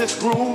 this groove,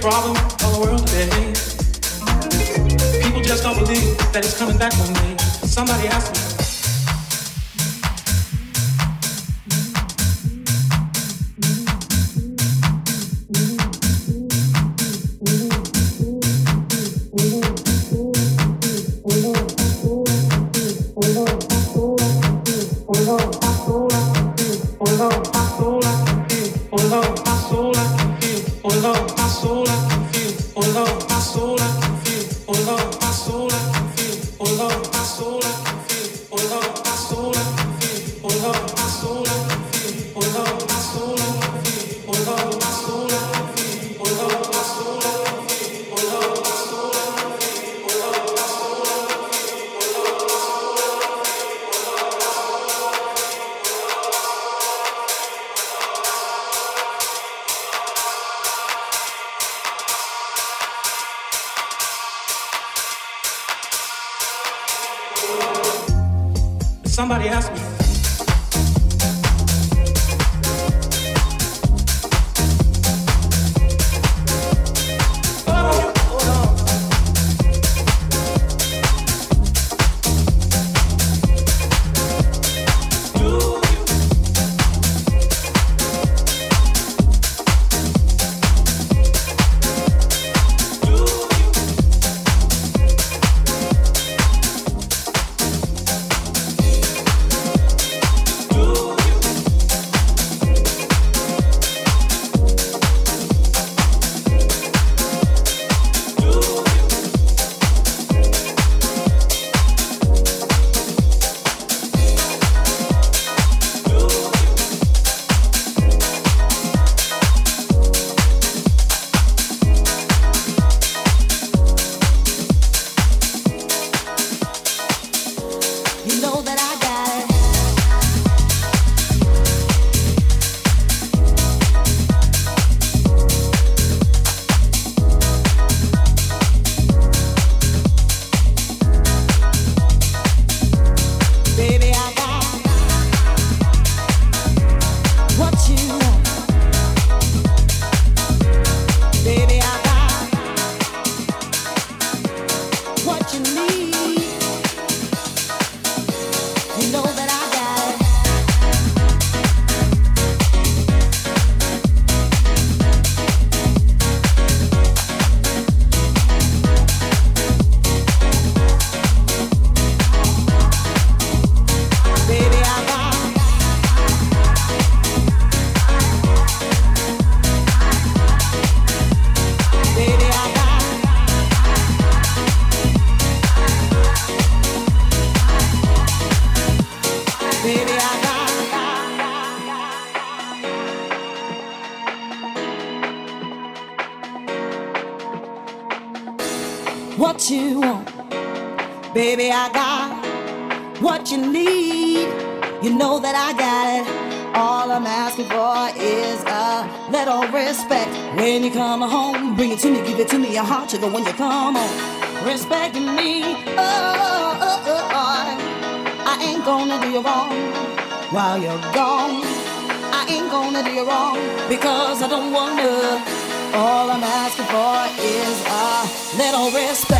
problem respect.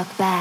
Look back.